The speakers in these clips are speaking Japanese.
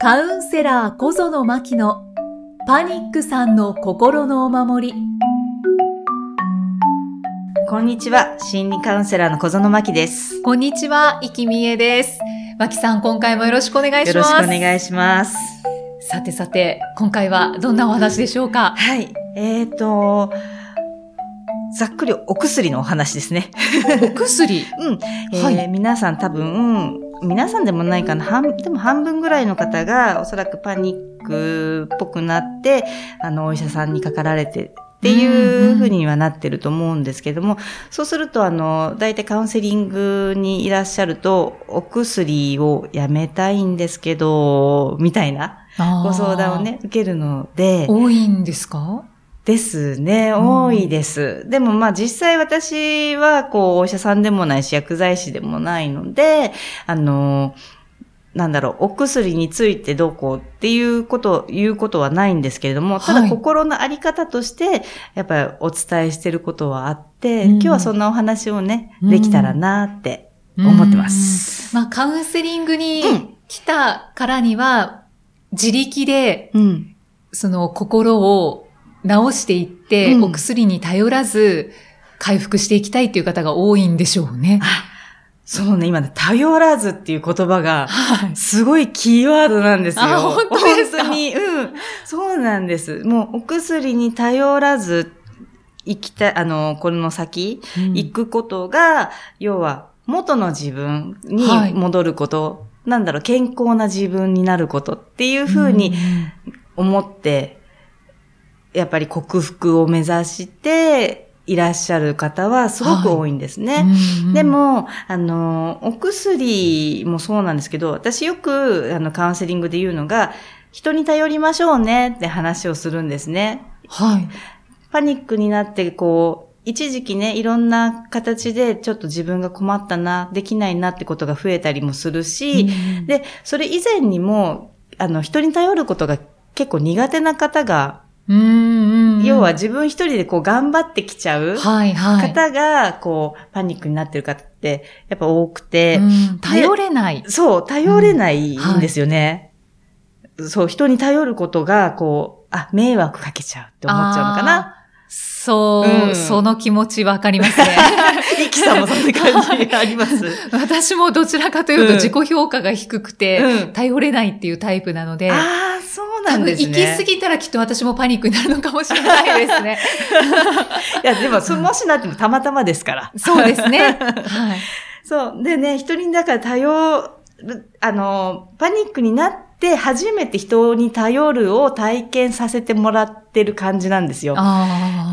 カウンセラー小園真希のパニックさんの心のお守り。こんにちは。心理カウンセラーの小園真希です。こんにちは、生きみえです。真希さん、今回もよろしくお願いしよます。ろしくお願いします。さてさて、今回はどんなお話でしょうか？はい。えーと、ざっくりお薬のお話ですね。お薬？うん。えーはい皆さん多分、皆さんでもないかな。半、でも半分ぐらいの方がおそらくパニックっぽくなって、あの、お医者さんにかかられてっていうふうにはなってると思うんですけども、そうすると、あの、大体カウンセリングにいらっしゃると、お薬をやめたいんですけど、みたいなご相談をね、受けるので、多いんですか？ですね。ん多いです。でもまあ実際私はこうお医者さんでもないし薬剤師でもないので、あの、なんだろう、お薬についてどうこうっていうこと、言うことはないんですけれども、ただはい心のあり方として、やっぱりお伝えしてることはあって、うん今日はそんなお話をね、うんできたらなって思ってます。まあ、カウンセリングにうん来たからには、自力で、うん。その心を治していって、うんお薬に頼らず、回復していきたいっていう方が多いんでしょうね。そうね、今ね、頼らずっていう言葉が、はい。すごいキーワードなんですよ。あ本当ですか？本当に。うん。そうなんです。もうお薬に頼らず、生きた、あの、この先、行くことが、要は、元の自分にはい戻ること、なんだろう、健康な自分になることっていうふうに思って、やっぱり克服を目指していらっしゃる方はすごく多いんですね。うん、でも、あの、お薬もそうなんですけど、私よく、あの、カウンセリングで言うのが、人に頼りましょうねって話をするんですね。はい。パニックになって、こう、一時期ね、いろんな形でちょっと自分が困ったな、できないなってことが増えたりもするし、うんで、それ以前にも、あの、人に頼ることが結構苦手な方が、うんうん要は自分一人でこう頑張ってきちゃうはいはい。方が、こう、パニックになってる方って、やっぱ多くて、うん頼れない。そう、頼れないんですよね。そう、人に頼ることが、こう、あ、迷惑かけちゃうって思っちゃうのかな。そう、うんその気持ちわかりますね。イキさんもそんな感じあります。私もどちらかというとうん自己評価が低くて、うん頼れないっていうタイプなので、なんですね。行き過ぎたらきっと私もパニックになるのかもしれないですね。いや、でも、そもしなってもたまたまですから。そうですね。はい。そう。でね、人にだから頼る、あの、パニックになって初めて人に頼るを体験させてもらってる感じなんですよ。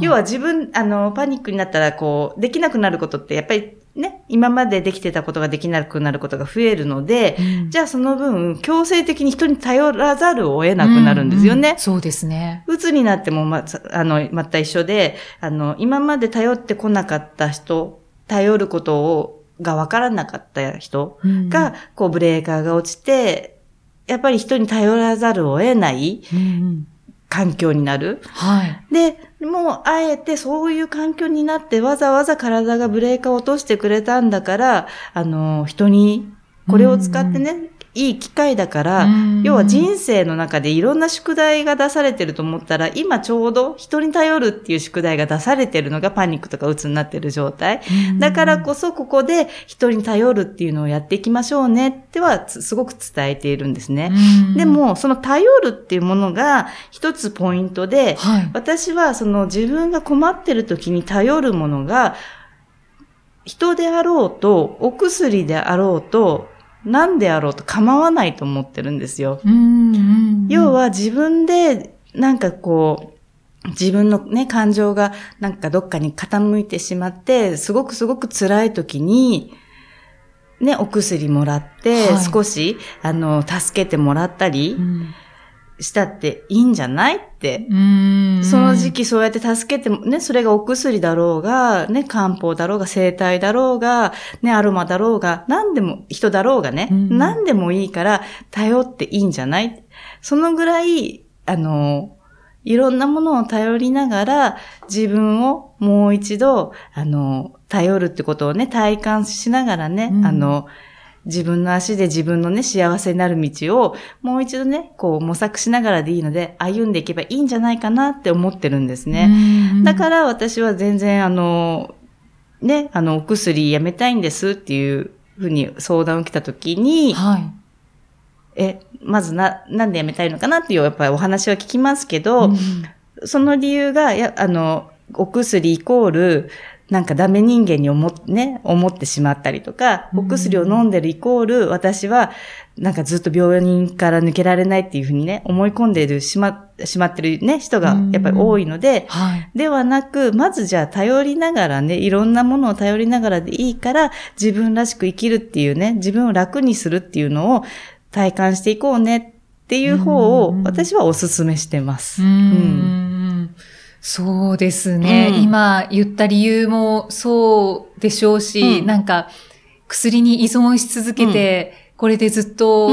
要は自分、あの、パニックになったら、こう、できなくなることって、やっぱりね、今までできてたことができなくなることが増えるので、うん、じゃあその分、強制的に人に頼らざるを得なくなるんですよねうんうん。そうですね。鬱になってもま、あの、また一緒で、あの、今まで頼ってこなかった人、頼ることを、がわからなかった人が、こう、ブレーカーが落ちて、やっぱり人に頼らざるを得ないうんうん環境になる。はい。で、もう、あえてそういう環境になって、わざわざ体がブレーカーを落としてくれたんだから、あの、人に、これを使ってね、いい機会だから、要は人生の中でいろんな宿題が出されてると思ったら、今ちょうど人に頼るっていう宿題が出されてるのがパニックとか鬱になってる状態。だからこそここで人に頼るっていうのをやっていきましょうねってはつすごく伝えているんですね。うんで、も、その頼るっていうものが一つポイントで、はい。私はその自分が困ってる時に頼るものが、人であろうと、お薬であろうと、何であろうと構わないと思ってるんですよ。要、は自分で、なんかこう、自分のね、感情がなんかどっかに傾いてしまって、すごくすごく辛い時に、ね、お薬もらってはい、少し、あの、助けてもらったりうんしたっていいんじゃないって。うん。その時期そうやって助けても、ね、それがお薬だろうが、ね、漢方だろうが、生体だろうが、ね、アロマだろうが、何でも、人だろうがね、うん。何でもいいから、頼っていいんじゃない？そのぐらい、あの、いろんなものを頼りながら、自分をもう一度、あの、頼るってことをね、体感しながらね、うん。あの、自分の足で自分のね、幸せになる道を、もう一度ね、こう模索しながらでいいので、歩んでいけばいいんじゃないかなって思ってるんですね。だから私は全然、あの、ね、あの、お薬やめたいんですっていうふうに相談を受けたときに、はい。え、まずな、なんでやめたいのかなっていう、やっぱりお話は聞きますけど、うん、その理由が、や、あの、お薬イコール、なんかダメ人間に思ってね、思ってしまったりとか、お薬を飲んでるイコール、私は、なんかずっと病院から抜けられないっていうふうにね、思い込んでいる、しま、しまってるね、人がやっぱり多いので、はい、ではなく、まずじゃあ頼りながらね、いろんなものを頼りながらでいいから、自分らしく生きるっていうね、自分を楽にするっていうのを体感していこうねっていう方を、私はお勧めしてます。うんそうですね、うん、今言った理由もそうでしょうし、うん、なんか薬に依存し続けて、うん、これでずっと、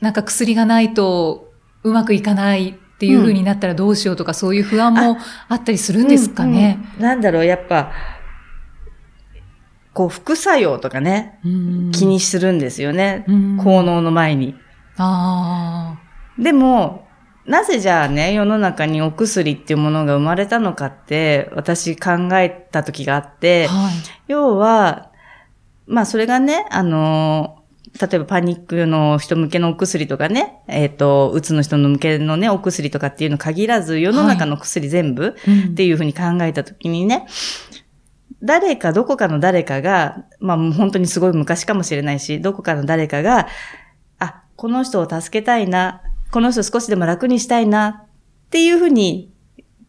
なんか薬がないとうまくいかないっていう風になったらどうしようとか、そういう不安もあったりするんですかね。なんだろう、やっぱ、こう、副作用とかね、気にするんですよね。効能の前に。あでも、なぜじゃあね、世の中にお薬っていうものが生まれたのかって、私考えた時があって、はい、要は、まあそれがね、あの、例えばパニックの人向けのお薬とかね、えっ、ー、と、うつの人の向けのね、お薬とかっていうの限らず、世の中の薬全部っていうふうに考えたときにね、はいうん、誰かどこかの誰かが、まあ本当にすごい昔かもしれないし、どこかの誰かが、あ、この人を助けたいな、この人少しでも楽にしたいなっていうふうに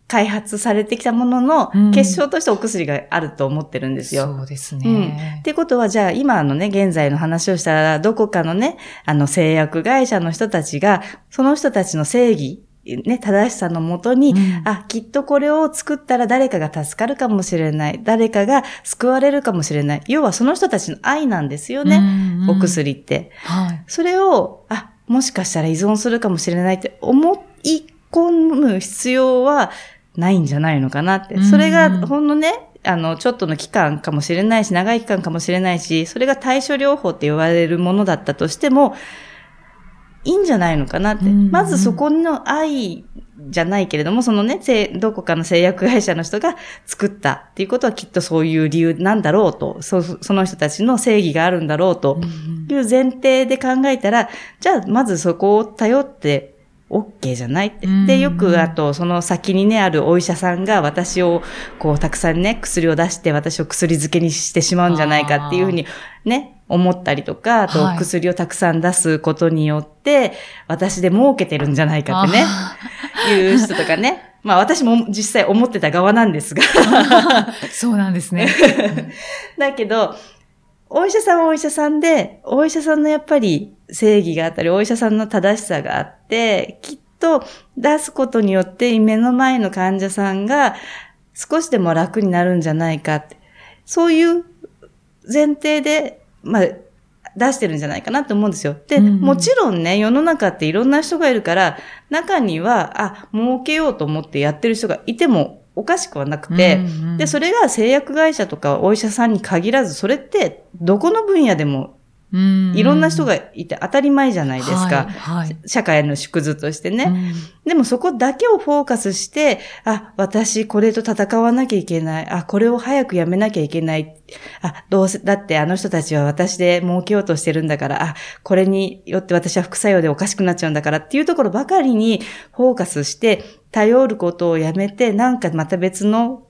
開発されてきたものの、結晶としてお薬があると思ってるんですよ。そうですね。うん。ってことは、じゃあ今のね、現在の話をしたら、どこかのね、あの製薬会社の人たちが、その人たちの正義、ね、正しさのもとに、うん、あ、きっとこれを作ったら誰かが助かるかもしれない。誰かが救われるかもしれない。要はその人たちの愛なんですよね。うんうん、お薬って。はい。それを、あ、もしかしたら依存するかもしれないって思い込む必要はないんじゃないのかなって。それがほんのね、あの、ちょっとの期間かもしれないし、長い期間かもしれないし、それが対処療法って言われるものだったとしても、いいんじゃないのかなって。まずそこの愛じゃないけれども、そのね、どこかの製薬会社の人が作ったっていうことはきっとそういう理由なんだろうと、そその人たちの正義があるんだろうと。いう前提で考えたら、じゃあまずそこを頼って OK じゃないって。で、よく、あと、その先にね、あるお医者さんが私を、こう、たくさんね、薬を出して私を薬漬けにしてしまうんじゃないかっていうふうに、ね、思ったりとか、あと、薬をたくさん出すことによって、私で儲けてるんじゃないかってね、いう人とかね。まあ私も実際思ってた側なんですがそうなんですね。だけど、お医者さんはお医者さんで、お医者さんのやっぱり正義があったり、お医者さんの正しさがあって、きっと出すことによって目の前の患者さんが少しでも楽になるんじゃないかって。そういう前提で、まあ、出してるんじゃないかなと思うんですよ。で、うんうん、もちろんね、世の中っていろんな人がいるから、中には、あ、儲けようと思ってやってる人がいてもおかしくはなくて、うんうん、で、それが製薬会社とかお医者さんに限らず、それってどこの分野でもいろんな人がいて当たり前じゃないですか。はいはい、社会の縮図としてね、うん。でもそこだけをフォーカスして、あ、私これと戦わなきゃいけない。あ、これを早くやめなきゃいけない。あ、どうせ、だってあの人たちは私で儲けようとしてるんだから、あ、これによって私は副作用でおかしくなっちゃうんだからっていうところばかりにフォーカスして、頼ることをやめて、なんかまた別の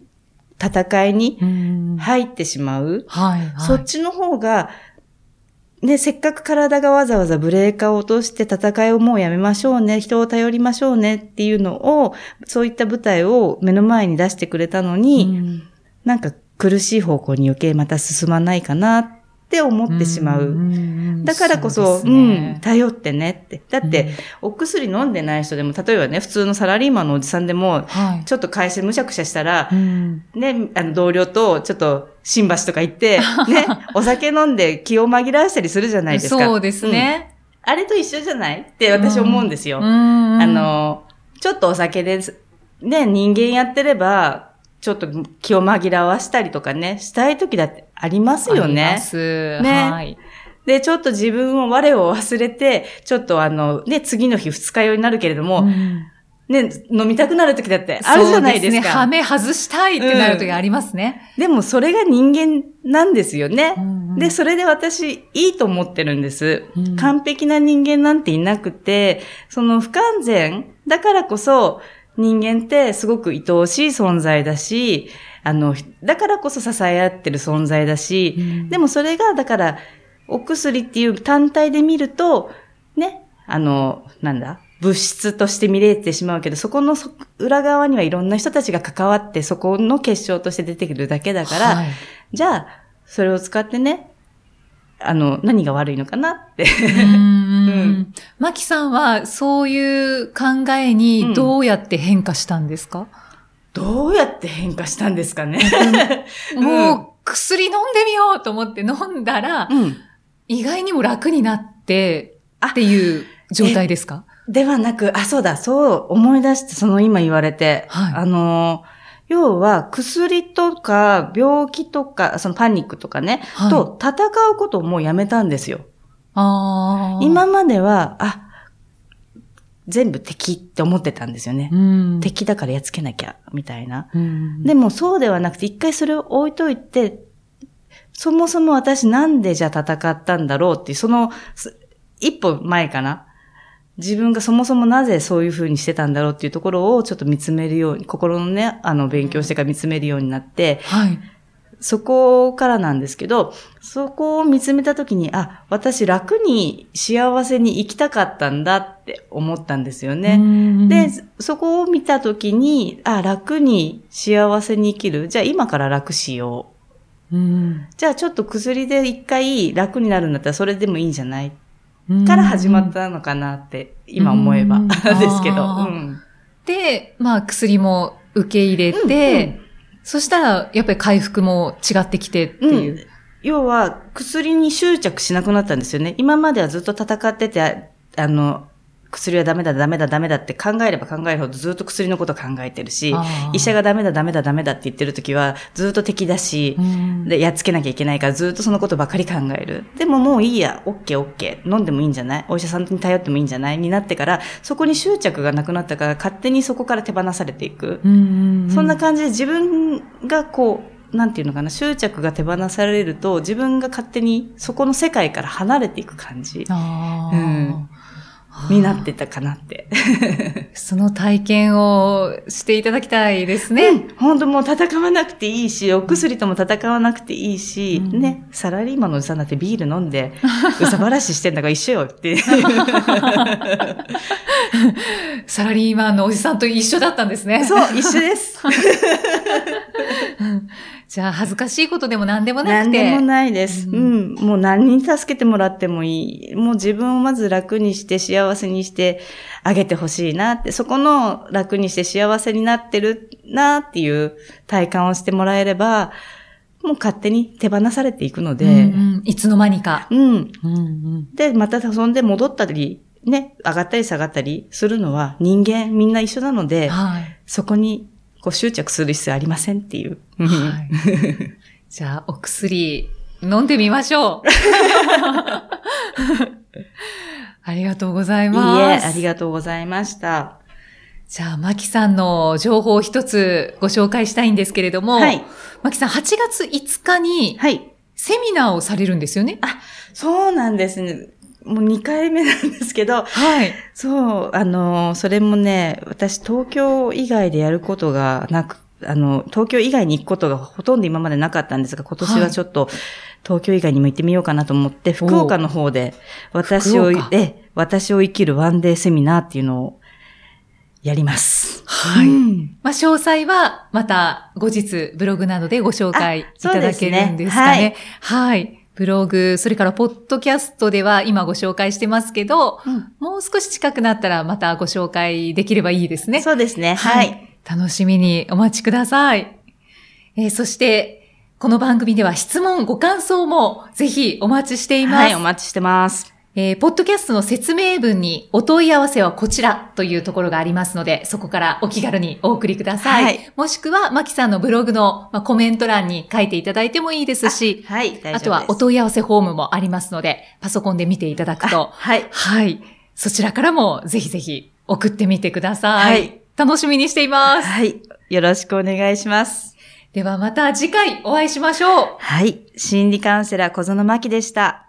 戦いに入ってしまう。はいはい、そっちの方が、ね、せっかく体がわざわざブレーカーを落として戦いをもうやめましょうね、人を頼りましょうねっていうのを、そういった舞台を目の前に出してくれたのに、ん。なんか苦しい方向に余計また進まないかなって思ってしまう。だからこそ、うね、うん、頼ってねって。だって、お薬飲んでない人でも、例えばね、普通のサラリーマンのおじさんでも、はい、ちょっと会社むしゃくしゃしたら、ね、あの同僚とちょっと新橋とか行って、ね、お酒飲んで気を紛らわしたりするじゃないですか。そうですね、うん、あれと一緒じゃないって私思うんですよ。あの、ちょっとお酒で、ね、人間やってれば、ちょっと気を紛らわしたりとかね、したい時だってありますよね。あります。ね。はい。で、ちょっと自分を我を忘れて、ちょっとあの、ね、次の日二日酔いになるけれども、うんね、飲みたくなる時だってあるじゃないですか。ね。はめ外したいってなる時ありますね、うん、でもそれが人間なんですよね、うんうん。で、それで私いいと思ってるんです、うん、完璧な人間なんていなくて、その不完全だからこそ人間ってすごく愛おしい存在だし、あの、だからこそ支え合ってる存在だし、うん、でもそれが、だから、お薬っていう単体で見ると、ね、あの、なんだ、物質として見れてしまうけど、そこの裏側にはいろんな人たちが関わって、そこの結晶として出てくるだけだから、はい、じゃあ、それを使ってね、あの、何が悪いのかなって。うん。マキさんは、そういう考えにどうやって変化したんですか、うん、どうやって変化したんですかね？もう、薬飲んでみようと思って飲んだら、うん、意外にも楽になってっていう状態ですか？ではなく、あ、そうだ、そう思い出して、その今言われて、はい、あの、要は薬とか病気とか、そのパニックとかね、はい、と戦うことをもうやめたんですよ。今までは、あ、全部敵って思ってたんですよね。うん、敵だからやっつけなきゃ、みたいな、うん。でもそうではなくて、一回それを置いといて、そもそも私なんでじゃあ戦ったんだろうっていう、その、一歩前かな。自分がそもそもなぜそういうふうにしてたんだろうっていうところをちょっと見つめるように、心のね、あの、勉強してから見つめるようになって、はい。そこからなんですけど、そこを見つめたときに、あ、私楽に幸せに生きたかったんだって思ったんですよね。で、そこを見たときに、あ、楽に幸せに生きる。じゃあ今から楽しよう。うん、じゃあちょっと薬で一回楽になるんだったらそれでもいいんじゃない？から始まったのかなって、今思えば ですけど。うん、で、まあ薬も受け入れて、うんうん、そしたらやっぱり回復も違ってきてっていう。うん、要は薬に執着しなくなったんですよね。今まではずっと戦ってて、あの、薬はダメだ、ダメだ、ダメだって考えれば考えるほどずっと薬のこと考えてるし、医者がダメだ、ダメだ、ダメだって言ってる時はずっと敵だし、で、やっつけなきゃいけないからずっとそのことばかり考える。でももういいや、オッケーオッケー、飲んでもいいんじゃない？お医者さんに頼ってもいいんじゃない？になってから、そこに執着がなくなったから勝手にそこから手放されていく。そんな感じで自分がこう、なんていうのかな、執着が手放されると、自分が勝手にそこの世界から離れていく感じ。うんになってたかなって。その体験をしていただきたいですね。うん、本当もう戦わなくていいし、お薬とも戦わなくていいし、うん、ね、サラリーマンのおじさんだってビール飲んで、うさばらししてんだから一緒よって。サラリーマンのおじさんと一緒だったんですね。そう、一緒です。じゃあ、恥ずかしいことでも何でもなくて。何でもないです。うん、うん。もう何に助けてもらってもいい。もう自分をまず楽にして幸せにしてあげてほしいなって、そこの楽にして幸せになってるなっていう体感をしてもらえれば、もう勝手に手放されていくので。うんうん、いつの間にか。うん。うんうん、で、またそんで戻ったり、ね、上がったり下がったりするのは人間みんな一緒なので、はい、そこにこう執着する必要ありませんっていう。はい、じゃあ、お薬飲んでみましょう。ありがとうございます。いいえ、ありがとうございました。じゃあ、マキさんの情報を一つご紹介したいんですけれども、はい。マキさん、8月5日に、はい。セミナーをされるんですよね？あ、そうなんですね。もう2回目なんですけど、はい。そう、あの、それもね、私東京以外でやることがなく、あの、東京以外に行くことがほとんど今までなかったんですが、今年はちょっと、東京以外にも行ってみようかなと思って、福岡の方で、私を、え、私を生きるワンデーセミナーっていうのをやります。はい。うん、まあ、詳細はまた後日ブログなどでご紹介いただけるんですかね。ねはい、はいブログ、それからポッドキャストでは今ご紹介してますけど、うん、もう少し近くなったらまたご紹介できればいいですね。そうですね。はい。はい、楽しみにお待ちください。えー、そして、この番組では質問、ご感想もぜひお待ちしています。はい、お待ちしてます。えー、ポッドキャストの説明文にお問い合わせはこちらというところがありますので、そこからお気軽にお送りください。はい、もしくは、マキさんのブログの、まあ、コメント欄に書いていただいてもいいですし、はい、あとはお問い合わせフォームもありますので、パソコンで見ていただくと、はい。はい。そちらからもぜひぜひ送ってみてください。はい。楽しみにしています。はい。よろしくお願いします。ではまた次回お会いしましょう。はい。心理カウンセラー小園真希でした。